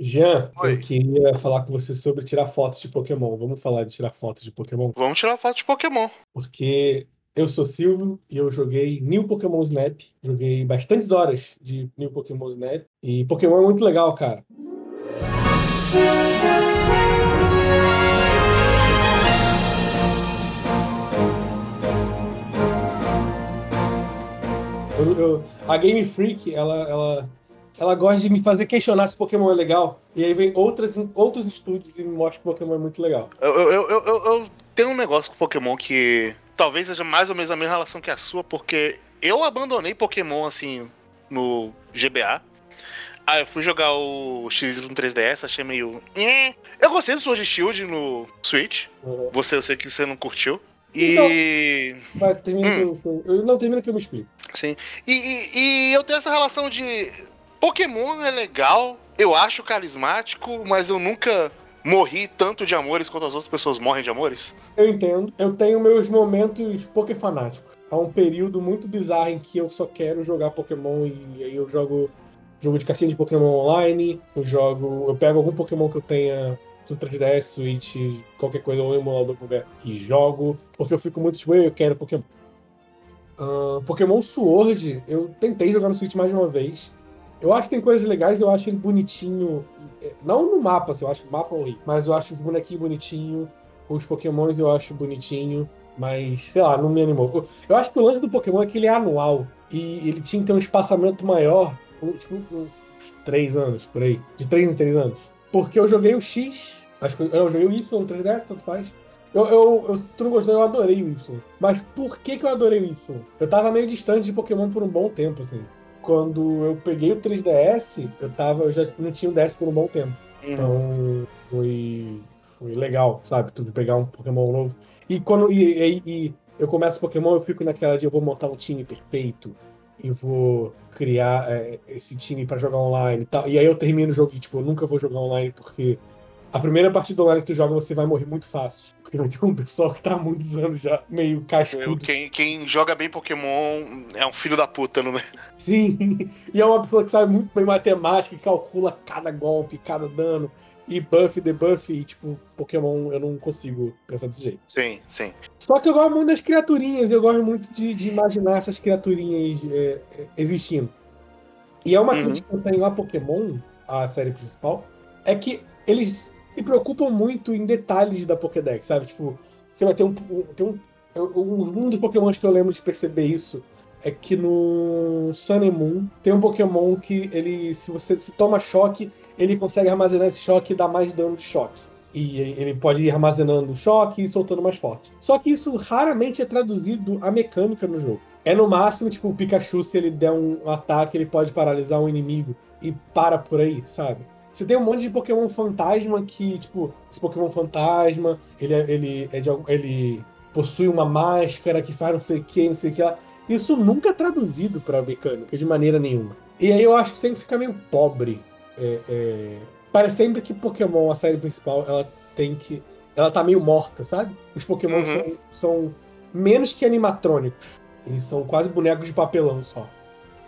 Jean, Oi. eu queria falar com você sobre tirar fotos de Pokémon. Vamos falar de tirar fotos de Pokémon? Vamos tirar foto de Pokémon. Porque eu sou Silvio e eu joguei New Pokémon Snap. Joguei bastantes horas de New Pokémon Snap. E Pokémon é muito legal, cara. Eu- eu- a Game Freak, ela, ela, ela gosta de me fazer questionar se Pokémon é legal. E aí vem outras, outros estúdios e me mostra que Pokémon é muito legal. Eu, eu, eu, eu, eu tenho um negócio com Pokémon que talvez seja mais ou menos a mesma relação que a sua, porque eu abandonei Pokémon assim no GBA. Aí eu fui jogar o X no 3DS, achei meio. "Eh". Eu gostei do Sword Shield no Switch. Uhum. Você, eu sei que você não curtiu. E. Vai, termina Hum. que eu, eu- não, termina que eu me explico. Sim. E, e- e eu tenho essa relação de. Pokémon é legal, eu acho carismático, mas eu nunca morri tanto de amores quanto as outras pessoas morrem de amores. Eu entendo. Eu tenho meus momentos pokéfanáticos. Há um período muito bizarro em que eu só quero jogar Pokémon e aí eu jogo jogo de cartinha de Pokémon online, eu jogo. Eu pego algum Pokémon que eu tenha no 3DS, Switch, qualquer coisa, ou emulador qualquer, e jogo, porque eu fico muito tipo, "Ei, eu quero Pokémon. Ahn, Pokémon Sword, eu tentei jogar no Switch mais de uma vez. Eu acho que tem coisas legais, eu acho ele bonitinho. eh, Não no mapa, assim, eu acho o mapa horrível, mas eu acho os bonequinhos bonitinhos. Os Pokémons eu acho bonitinho, mas sei lá, não me animou. Eu- acho que o lance do Pokémon é que ele é anual e ele tinha que ter um espaçamento maior, tipo uns três anos por aí, de três em três anos. Porque eu joguei o X, acho que eu, joguei o Y no 3DS, tanto faz. Eu, eu, eu, tu não gostou, eu adorei o Y. Mas por que, que eu adorei o Y? Eu tava meio distante de Pokémon por um bom tempo, assim. Quando eu peguei o 3DS, eu tava. Eu já não tinha o DS por um bom tempo. Então foi, foi legal, sabe? Tudo pegar um Pokémon novo. E quando e, e- e eu começo Pokémon, eu fico naquela de eu vou montar um time perfeito e vou criar é, esse time pra jogar online e tal. E aí eu termino o jogo e tipo, eu nunca vou jogar online porque a primeira partida online que tu joga você vai morrer muito fácil. Porque vai ter um pessoal que tá há muitos anos já meio cascudo. quem, quem joga bem Pokémon é um filho da puta, não é? Sim, e é uma pessoa que sabe muito bem matemática e calcula cada golpe, cada dano, e buff, debuff, e tipo, Pokémon eu não consigo pensar desse jeito. Sim, sim. Só que eu gosto muito das criaturinhas, eu gosto muito de, de imaginar essas criaturinhas é, é, existindo. E é uma Uhum. crítica que eu tenho a Pokémon, a série principal, é que eles se preocupam muito em detalhes da Pokédex, sabe? Tipo, você vai ter um. um- tem um, eu- um dos Pokémons que eu lembro de perceber isso é que no Sun and Moon tem um Pokémon que ele, se você se toma choque, ele consegue armazenar esse choque e dar mais dano de choque. E ele pode ir armazenando o choque e soltando mais forte. Só que isso raramente é traduzido a mecânica no jogo. É no máximo, tipo, o Pikachu, se ele der um ataque, ele pode paralisar um inimigo e para por aí, sabe? Você tem um monte de Pokémon fantasma que, tipo, esse Pokémon fantasma, ele, é- ele, é de, ele possui uma máscara que faz não sei o que, não sei o que lá. Isso nunca é traduzido pra mecânica, de maneira nenhuma. E aí eu acho que sempre fica meio pobre. É, é... Parece sempre que Pokémon, a série principal, ela tem que. Ela tá meio morta, sabe? Os Pokémon Uhum. são, são menos que animatrônicos. Eles são quase bonecos de papelão só.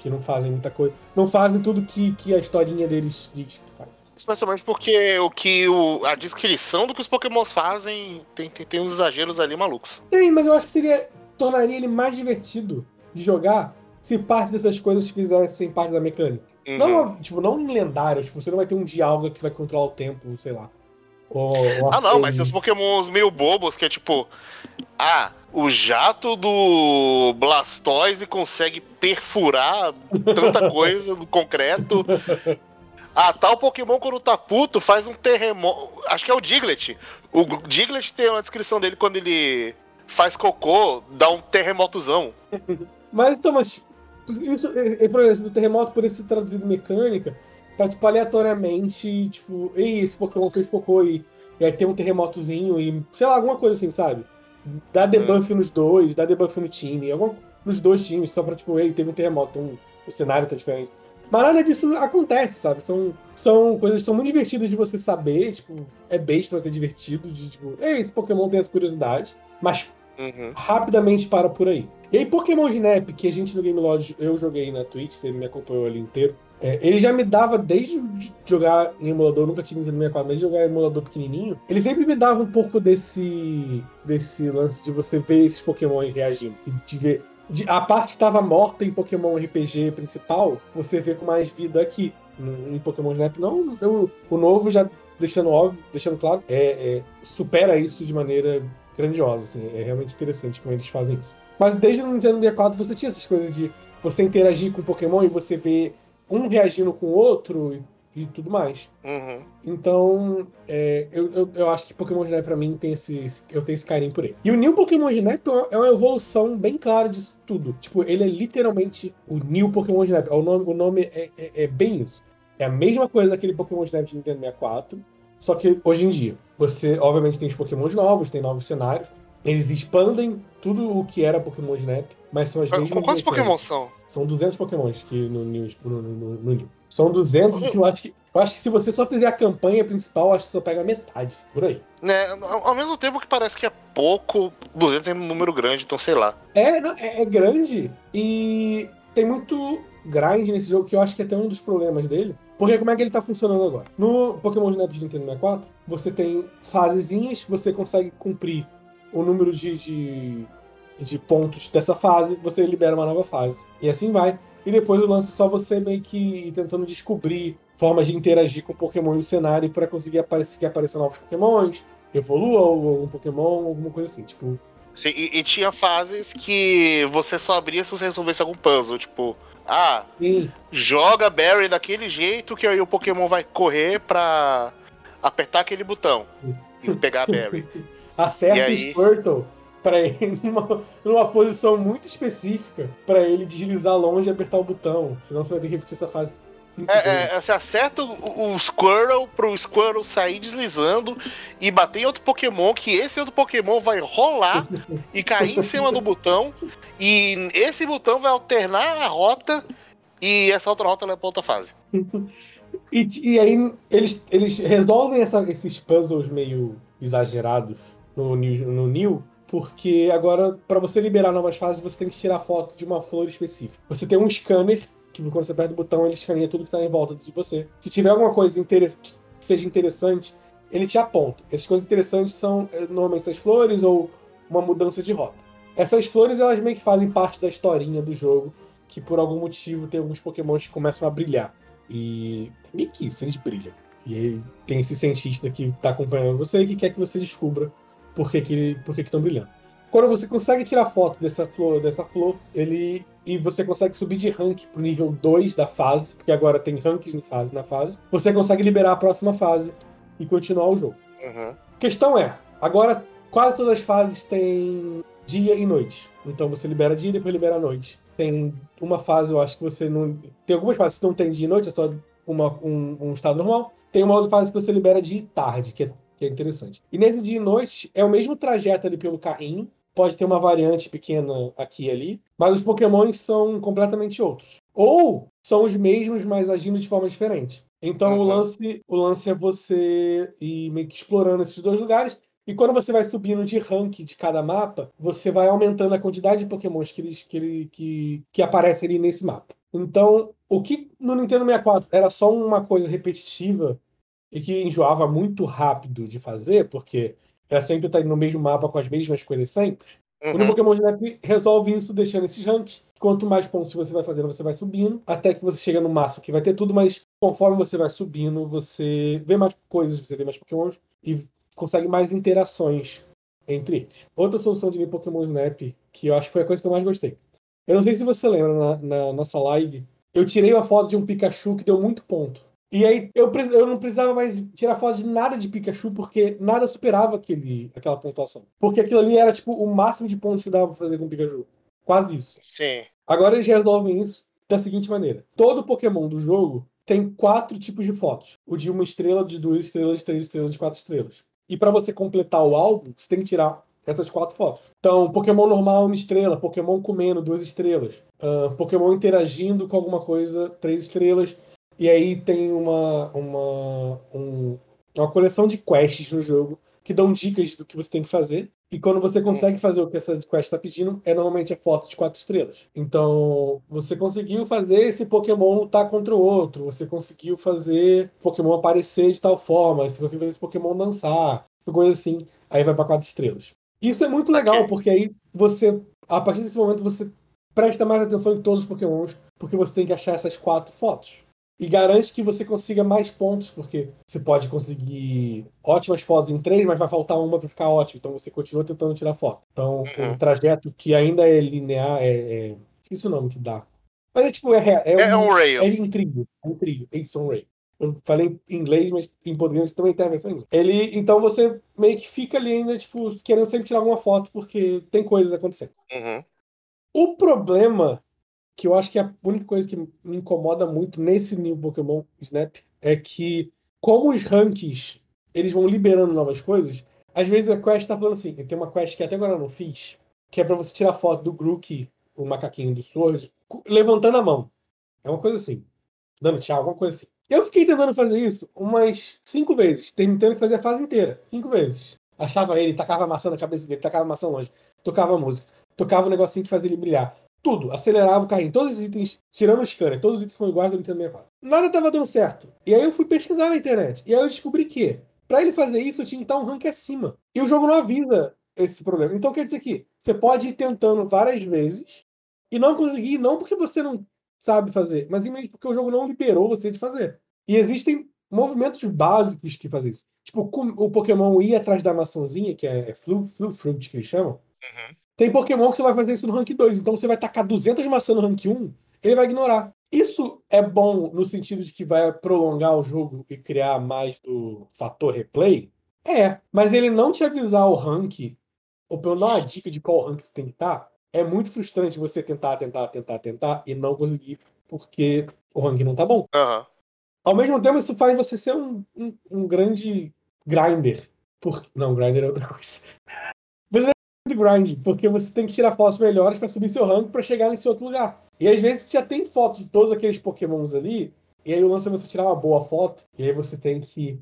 Que não fazem muita coisa. Não fazem tudo que, que a historinha deles diz que faz. Especialmente porque o que o, a descrição do que os Pokémons fazem tem, tem, tem uns exageros ali malucos. Tem, mas eu acho que seria. tornaria ele mais divertido de jogar se parte dessas coisas fizessem parte da mecânica. Uhum. Não, tipo, não em lendário, tipo, você não vai ter um diálogo que vai controlar o tempo, sei lá. Ou, ou Ah, não, mas tem os Pokémons meio bobos que é tipo. Ah, o jato do Blastoise consegue perfurar tanta coisa no concreto. Ah, tal Pokémon quando tá puto faz um terremoto. Acho que é o Diglett. O Diglett tem uma descrição dele quando ele faz cocô, dá um terremotozão. Mas então, mas isso, é, é, do terremoto por ser traduzido em mecânica, tá tipo aleatoriamente, tipo, ei, esse Pokémon fez cocô e, e aí tem um terremotozinho e, sei lá, alguma coisa assim, sabe? Dá debuff nos dois, dá debuff no time, alguma, nos dois times, só pra tipo, ei, teve um terremoto, um, o cenário tá diferente. Mas nada disso acontece, sabe? São, são coisas que são muito divertidas de você saber, tipo, é besta ser divertido, de tipo, ei, esse Pokémon tem essa curiosidade, mas Uhum. rapidamente para por aí. E aí, Pokémon Snap, que a gente no Game Lodge, eu joguei na Twitch, você me acompanhou ali inteiro. É, ele já me dava, desde jogar em emulador, nunca tive Nintendo 64, mas de jogar em emulador pequenininho, ele sempre me dava um pouco desse, desse lance de você ver esses pokémons reagindo. E de ver. A parte que estava morta em Pokémon RPG principal, você vê com mais vida aqui. Em Pokémon Snap, não. Eu, o novo já deixando óbvio, deixando claro, é, é, supera isso de maneira grandiosa. Assim, é realmente interessante como eles fazem isso. Mas desde o Nintendo 64 você tinha essas coisas de você interagir com Pokémon e você ver um reagindo com o outro e, tudo mais. Uhum. Então, é, eu, eu, eu, acho que Pokémon Snap pra mim tem esse, esse, Eu tenho esse carinho por ele. E o New Pokémon Snap é uma evolução bem clara disso tudo. Tipo, ele é literalmente o New Pokémon Snap. O nome, o nome é, é, é bem isso. É a mesma coisa daquele Pokémon Snap de Nintendo 64. Só que hoje em dia, você obviamente tem os Pokémons novos, tem novos cenários. Eles expandem tudo o que era Pokémon Snap, mas são as mesmas. Quantos Pokémon são? São 200 Pokémons que no. No, no, no New. São 200 e eu acho, que, eu acho que se você só fizer a campanha principal, acho que só pega metade, por aí. Né, ao mesmo tempo que parece que é pouco, 200 é um número grande, então sei lá. É, não, é, é grande e tem muito grind nesse jogo que eu acho que é até um dos problemas dele. Porque como é que ele tá funcionando agora? No Pokémon Snap de Nintendo 64, você tem fasezinhas, você consegue cumprir o número de, de, de, pontos dessa fase, você libera uma nova fase. E assim vai. E depois o lance é só você meio que tentando descobrir formas de interagir com o Pokémon e o cenário para conseguir aparecer, aparecer novos Pokémons, evolua algum Pokémon, alguma coisa assim. Tipo, Sim, e, e, tinha fases que você só abria se você resolvesse algum puzzle, tipo, ah, Sim. joga Barry daquele jeito que aí o Pokémon vai correr pra apertar aquele botão e pegar a Barry. Acerta aí... o Squirtle para ele numa, numa posição muito específica para ele deslizar longe e apertar o botão. Senão você vai ter que repetir essa fase é, é, você acerta o, o Squirrel pro Squirrel sair deslizando e bater em outro Pokémon, que esse outro Pokémon vai rolar e cair em cima do botão. E esse botão vai alternar a rota e essa outra rota leva pra outra fase. e, e, aí eles, eles resolvem essa, esses puzzles meio exagerados no, no New, porque agora, para você liberar novas fases, você tem que tirar foto de uma flor específica. Você tem um scanner que quando você aperta o botão, ele escaneia tudo que está em volta de você. Se tiver alguma coisa que seja interessante, ele te aponta. Essas coisas interessantes são eh, normalmente essas flores ou uma mudança de rota. Essas flores, elas meio que fazem parte da historinha do jogo, que por algum motivo tem alguns pokémons que começam a brilhar. E é meio que isso, eles brilham. E tem esse cientista que está acompanhando você e que quer que você descubra por que, que, por que estão brilhando. Quando você consegue tirar foto dessa flor, dessa flor, ele e você consegue subir de rank pro nível 2 da fase, porque agora tem ranks em fase na fase. Você consegue liberar a próxima fase e continuar o jogo. Uhum. Questão é, agora quase todas as fases têm dia e noite. Então você libera dia e depois libera a noite. Tem uma fase, eu acho que você não. Tem algumas fases que não tem dia e noite, é só uma, um, um estado normal. Tem uma outra fase que você libera dia e tarde, que é, que é interessante. E nesse dia e noite é o mesmo trajeto ali pelo carrinho, pode ter uma variante pequena aqui e ali, mas os Pokémons são completamente outros. Ou são os mesmos, mas agindo de forma diferente. Então uhum. o, lance, o lance é você ir meio que explorando esses dois lugares. E quando você vai subindo de rank de cada mapa, você vai aumentando a quantidade de pokémons que, eles, que, ele, que, que aparecem ali nesse mapa. Então, o que no Nintendo 64 era só uma coisa repetitiva e que enjoava muito rápido de fazer, porque ela sempre tá no mesmo mapa com as mesmas coisas sempre. Uhum. O Pokémon Snap resolve isso deixando esses ranks. Quanto mais pontos você vai fazendo, você vai subindo, até que você chega no máximo que vai ter tudo, mas conforme você vai subindo, você vê mais coisas, você vê mais Pokémon e consegue mais interações entre eles. Outra solução de ver Pokémon Snap, que eu acho que foi a coisa que eu mais gostei. Eu não sei se você lembra, na, na nossa live, eu tirei uma foto de um Pikachu que deu muito ponto. E aí eu, eu não precisava mais tirar foto de nada de Pikachu, porque nada superava aquele, aquela pontuação. Porque aquilo ali era tipo o máximo de pontos que dava pra fazer com o Pikachu. Quase isso. Sim. Agora eles resolvem isso da seguinte maneira: todo Pokémon do jogo tem quatro tipos de fotos: o de uma estrela, de duas estrelas, de três estrelas, de quatro estrelas. E para você completar o álbum, você tem que tirar essas quatro fotos. Então, Pokémon normal, uma estrela. Pokémon comendo, duas estrelas. Uh, Pokémon interagindo com alguma coisa, três estrelas. E aí tem uma, uma, um, uma coleção de quests no jogo, que dão dicas do que você tem que fazer. E quando você consegue fazer o que essa quest está pedindo, é normalmente a foto de quatro estrelas. Então, você conseguiu fazer esse Pokémon lutar contra o outro, você conseguiu fazer Pokémon aparecer de tal forma, se você fazer esse Pokémon dançar, coisa assim, aí vai para quatro estrelas. Isso é muito legal, porque aí você, a partir desse momento, você presta mais atenção em todos os Pokémons, porque você tem que achar essas quatro fotos e garante que você consiga mais pontos, porque você pode conseguir ótimas fotos em três, mas vai faltar uma para ficar ótimo. Então você continua tentando tirar foto. Então, uhum. um trajeto que ainda é linear, é. é... Isso o nome que dá. Mas é tipo, é, é, é um, um rail. É em trilho. É em trilho. É um rail. Eu falei em inglês, mas em português também tem a versão em inglês. Ele, então você meio que fica ali ainda, tipo, querendo sempre tirar alguma foto, porque tem coisas acontecendo. Uhum. O problema que eu acho que a única coisa que me incomoda muito nesse New Pokémon Snap é que, como os rankings eles vão liberando novas coisas, às vezes a quest tá falando assim, tem uma quest que até agora eu não fiz, que é para você tirar foto do Grook, o macaquinho do Swords, levantando a mão. É uma coisa assim. Dando tchau, alguma coisa assim. Eu fiquei tentando fazer isso umas cinco vezes, tentando fazer a fase inteira. Cinco vezes. Achava ele, tacava maçã na cabeça dele, tacava maçã longe, tocava música, tocava um negocinho que fazia ele brilhar. Tudo, acelerava o carrinho. Todos os itens, tirando o scanner, todos os itens são iguais do Nintendo 64. Nada estava dando certo. E aí eu fui pesquisar na internet. E aí eu descobri que, para ele fazer isso, eu tinha que estar um rank acima. E o jogo não avisa esse problema. Então quer dizer que você pode ir tentando várias vezes e não conseguir, não porque você não sabe fazer, mas porque o jogo não liberou você de fazer. E existem movimentos básicos que fazem isso. Tipo, o Pokémon ir atrás da maçãzinha, que é Flu, Flu Fruit que eles chamam. Uhum. Tem Pokémon que você vai fazer isso no rank 2. Então você vai tacar 200 maçãs no rank 1, ele vai ignorar. Isso é bom no sentido de que vai prolongar o jogo e criar mais do fator replay? É. Mas ele não te avisar o rank, ou pelo menos uma dica de qual rank você tem que estar, é muito frustrante você tentar, tentar, tentar, tentar e não conseguir porque o rank não tá bom. Uhum. Ao mesmo tempo, isso faz você ser um, um, um grande grinder. Por... Não, grinder é outra coisa grind, porque você tem que tirar fotos melhores para subir seu rank para chegar nesse outro lugar. E às vezes você já tem fotos de todos aqueles pokémons ali, e aí o lance é você tirar uma boa foto, e aí você tem que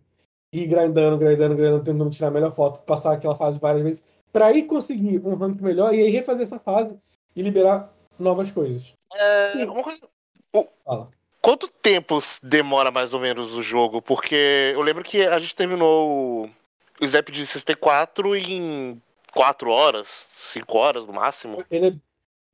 ir grindando, grindando, grindando, tentando tirar a melhor foto, passar aquela fase várias vezes, para ir conseguir um rank melhor e aí refazer essa fase e liberar novas coisas. É, uma coisa. O... Fala. Quanto tempo demora mais ou menos o jogo? Porque eu lembro que a gente terminou o Snap de 64 em quatro horas, cinco horas no máximo. Ele é,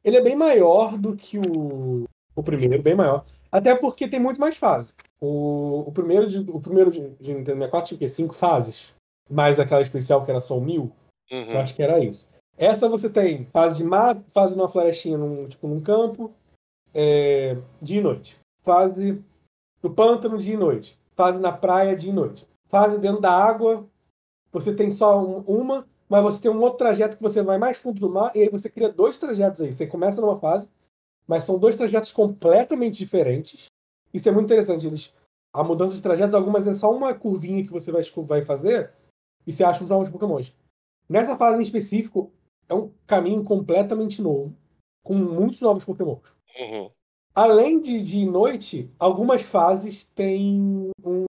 ele é bem maior do que o, o primeiro, bem maior. Até porque tem muito mais fases. O, o primeiro, de, o primeiro de, de Nintendo 64 tinha o quê? Cinco fases? Mais aquela especial que era só mil? Uhum. Eu acho que era isso. Essa você tem fase de mato, fase numa florestinha, num, tipo num campo, é, dia e noite. Fase no pântano, dia e noite. Fase na praia, dia e noite. Fase dentro da água, você tem só um, uma, mas você tem um outro trajeto que você vai mais fundo do mar, e aí você cria dois trajetos aí. Você começa numa fase, mas são dois trajetos completamente diferentes. Isso é muito interessante. Eles, a mudança de trajetos, algumas é só uma curvinha que você vai, vai fazer, e você acha os novos pokémons. Nessa fase em específico, é um caminho completamente novo, com muitos novos pokémons. Uhum. Além de, de noite, algumas fases têm um,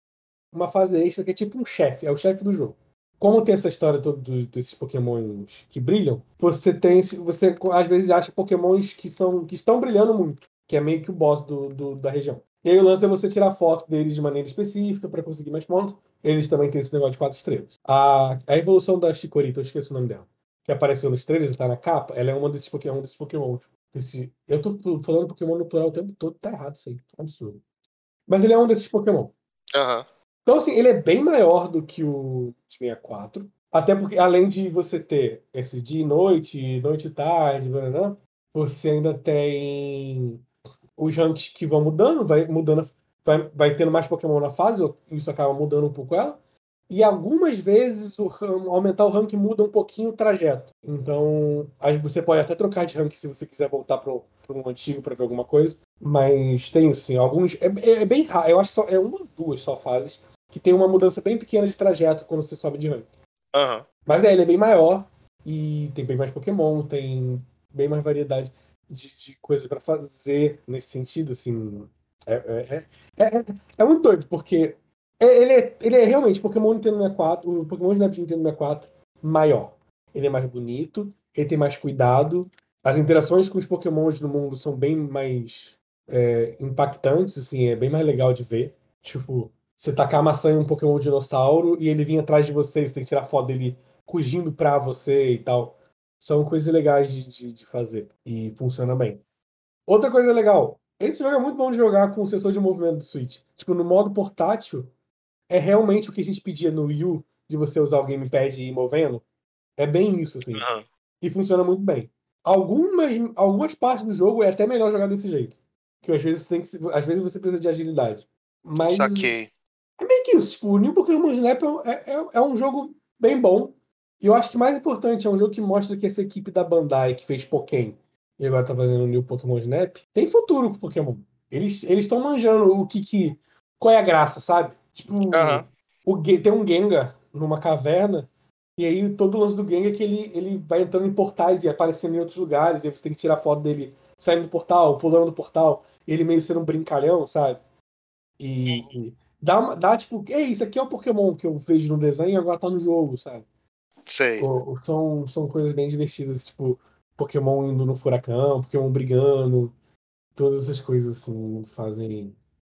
uma fase extra que é tipo um chefe, é o chefe do jogo como tem essa história toda desses pokémons que brilham, você tem. Você às vezes acha pokémons que são. que estão brilhando muito. Que é meio que o boss do, do da região. E aí o lance é você tirar foto deles de maneira específica para conseguir mais pontos. Eles também têm esse negócio de quatro estrelas. A, a evolução da Chikorita, eu esqueci o nome dela. Que apareceu nos trailers, tá na capa, ela é uma desses Pokémon, um desses Pokémon. Esse, eu tô falando Pokémon no plural o tempo todo, tá errado isso aí. Absurdo. Mas ele é um desses Pokémon. Aham. Uhum. Então, assim, ele é bem maior do que o 64. Até porque, além de você ter esse dia e noite, noite e tarde, né, você ainda tem os ranks que vão mudando, vai mudando, vai, vai tendo mais Pokémon na fase, isso acaba mudando um pouco ela. E algumas vezes o aumentar o rank muda um pouquinho o trajeto. Então, você pode até trocar de rank se você quiser voltar para um antigo para ver alguma coisa. Mas tem sim, alguns. É, é, bem raro, eu acho que só, é uma duas só fases que tem uma mudança bem pequena de trajeto quando você sobe de rank. Uhum. Mas é, ele é bem maior e tem bem mais Pokémon, tem bem mais variedade de, de coisas para fazer nesse sentido, assim. É, é, é, é, é muito doido, porque É, ele, é, ele é realmente Pokémon Nintendo 64, o Pokémon Snap de Nintendo 64 maior. Ele é mais bonito, ele tem mais cuidado. As interações com os Pokémons no mundo são bem mais é, impactantes, assim, é bem mais legal de ver. Tipo, você tacar a maçã em um Pokémon dinossauro e ele vir atrás de você, você tem que tirar foto dele fugindo pra você e tal. São coisas legais de, de, de fazer. E funciona bem. Outra coisa legal, esse jogo é muito bom de jogar com o sensor de movimento do Switch. Tipo, no modo portátil, é realmente o que a gente pedia no Wii U, de você usar o gamepad e ir movendo. É bem isso, assim. Aham. E funciona muito bem. Algumas, algumas partes do jogo é até melhor jogar desse jeito. Que às vezes, você tem que, às vezes você precisa de agilidade. Mas Saquei. É que. Tipo, o New Pokémon Snap é, um- é, é- é um jogo bem bom. E eu acho que mais importante, é um jogo que mostra que essa equipe da Bandai que fez Pokémon e agora tá fazendo o New Pokémon Snap, tem futuro com Pokémon. Eles estão manjando o que que. Qual é a graça, sabe? Tipo, o, tem um Gengar numa caverna, e aí todo o lance do Gengar é que ele, ele vai entrando em portais e aparecendo em outros lugares, e aí você tem que tirar foto dele saindo do portal, pulando do portal, ele meio sendo um brincalhão, sabe? E, e dá, dá tipo, ei, isso aqui é o Pokémon que eu vejo no desenho e agora tá no jogo, sabe? Sei. Ou- ou São, são coisas bem divertidas, tipo, Pokémon indo no furacão, Pokémon brigando, todas essas coisas assim fazem.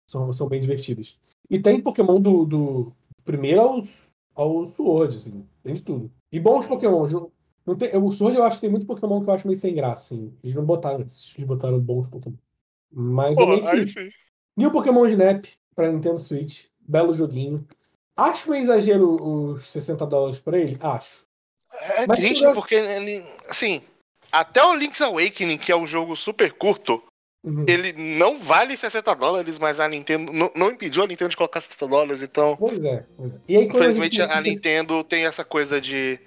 São, são bem divertidas. E tem Pokémon do, do primeiro ao, ao Sword, assim, tem de tudo. E bons Pokémon. Não tem, o Sword eu acho que tem muito Pokémon que eu acho meio sem graça, assim. Eles não botaram eles botaram bons Pokémon. Mas é Pô, meio que aí sim. New Pokémon Snap pra Nintendo Switch. Belo joguinho. Acho um exagero os 60 dólares pra ele? Acho. É Mas triste chegou- porque assim, até o Link's Awakening, que é um jogo super curto, Uhum. ele não vale 60 dólares, mas a Nintendo não, não impediu a Nintendo de colocar 60 dólares, então, Pois é, pois é. E aí, quando a gente infelizmente, a Nintendo tem essa coisa de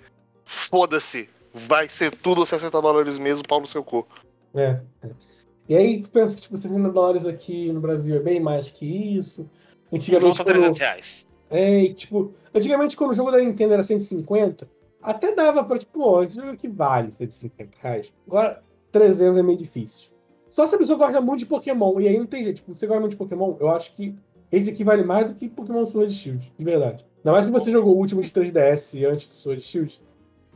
foda-se, vai ser tudo 60 dólares mesmo, pau no seu cu. É, é. E aí tu pensa que tipo, 60 dólares aqui no Brasil é bem mais que isso. Antigamente, quando, 300 reais. é, e, tipo, antigamente quando o jogo da Nintendo era 150, até dava pra, tipo, ó, esse jogo aqui vale 150 reais. Agora, 300 é meio difícil. Só se a pessoa gosta muito de Pokémon, e aí não tem jeito. Tipo, você gosta muito de Pokémon, eu acho que esse aqui vale mais do que Pokémon Sword Shield, de verdade. Ainda mais se você jogou o último de 3DS antes do Sword Shield.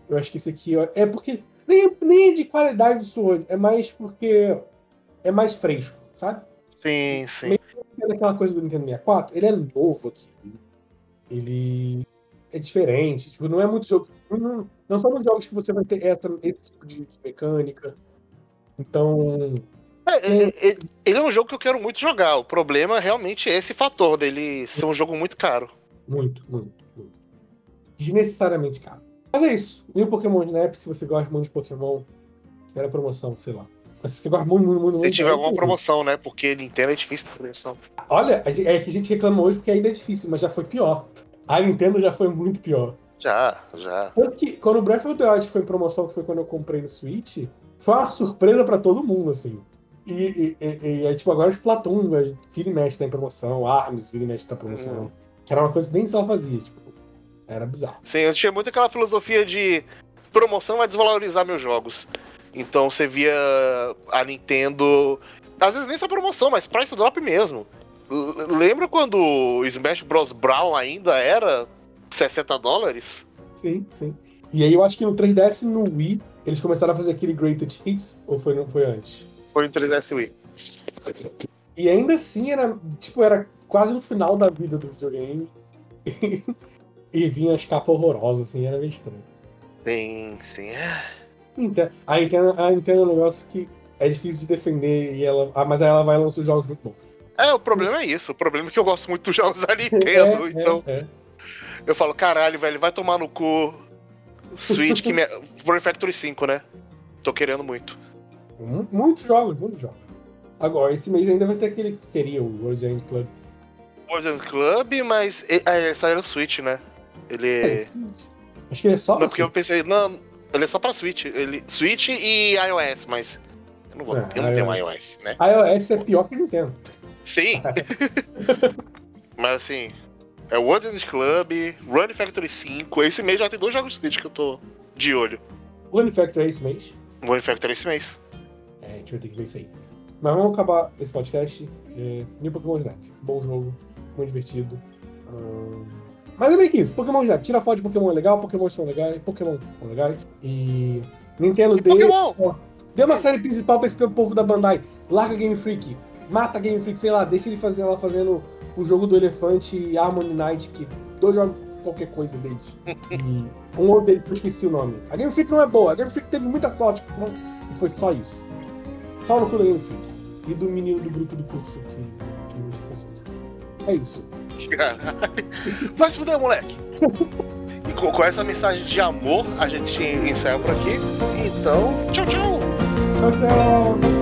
Eu acho que esse aqui ó, é porque. Nem, nem é de qualidade do Sword, é mais porque é mais fresco, sabe? Sim, sim. Sendo aquela coisa do Nintendo 64, ele é novo aqui. Ele é diferente, tipo, não é muito jogo. Não, não são muitos jogos que você vai ter essa, esse tipo de, mecânica. Então. É, ele, ele- ele é um jogo que eu quero muito jogar. O problema realmente é esse fator dele ser um jogo muito caro. Muito, muito, muito. Desnecessariamente caro. Mas é isso. New Pokémon Snap, se você gosta muito de Pokémon, era promoção, sei lá. Mas se você gosta muito, muito, muito, Se tiver é alguma promoção, né? Porque Nintendo é difícil ter promoção. Olha, é que a gente reclama hoje porque ainda é difícil, mas já foi pior. A Nintendo já foi muito pior. Já, já. Tanto que quando o Breath of the Wild ficou em promoção, que foi quando eu comprei no Switch, foi uma surpresa pra todo mundo, assim. E, e, e, e aí, tipo, agora os Platum, vira e mexe tá em promoção, Arms, vira e mexe tá em promoção. Hum. Que era uma coisa que nem só fazia, tipo, era bizarro. Sim, eu tinha muito aquela filosofia de promoção vai desvalorizar meus jogos. Então você via a Nintendo. Às vezes nem só promoção, mas price drop mesmo. L- Lembra quando o Smash Bros. Brown ainda era 60 dólares? Sim, sim. E aí eu acho que no 3DS e no Wii, eles começaram a fazer aquele Greatest Hits, ou foi, não foi antes? Foi no 3DS Wii. E ainda assim era, tipo, era quase no final da vida do videogame. e vinha as capas horrorosas, assim, era meio estranho. Sim, sim. Nintendo, a Nintendo, a Nintendo é um negócio que é difícil de defender, e ela, ah, mas aí ela vai lançar jogos muito bons. É, o problema é isso. O problema é que eu gosto muito dos jogos da Nintendo. É, então é, é. eu falo, caralho, velho, vai tomar no cu. Switch que me. Pro Factory 5, né? Tô querendo muito. Mu- Muitos jogos, muitos jogos. Agora, esse mês ainda vai ter aquele que tu queria, o World End Club. Poison Club, mas. Ah, ele saiu no Switch, né? Ele. Acho que ele é só Não, porque eu pensei, não, ele é só pra Switch. Ele, Switch e iOS, mas. Eu não, vou, É, eu não tenho iOS. né? iOS é pior que Nintendo. Sim! mas assim. É World End Club, Run Factory 5. Esse mês já tem dois jogos de Switch que eu tô de olho. O Unifactor é esse mês. Run Factory esse mês. É, a gente vai ter que ver isso aí. Mas vamos acabar esse podcast. É, New Pokémon Snap. Bom jogo, muito divertido. Hum, Mas é meio que isso, Pokémon já. Tira foto de Pokémon é legal, Pokémon são legais, Pokémon são legais. E. Nintendo E deu. Pokémon? Deu uma série principal pra esse povo da Bandai. Larga Game Freak. Mata Game Freak, sei lá, deixa ele fazer lá fazendo o jogo do elefante e Harmony Knight, que dois jogos qualquer coisa deles. E um outro deles que eu esqueci o nome. A Game Freak não é boa, a Game Freak teve muita sorte não- e foi só isso. Pau no cu da Game Freak. E do menino do grupo do curso que, que pessoas. É isso. Caralho. Vai se fuder, moleque. E com, com essa mensagem de amor, a gente encerra por aqui. Então, tchau, tchau. Tchau, tchau.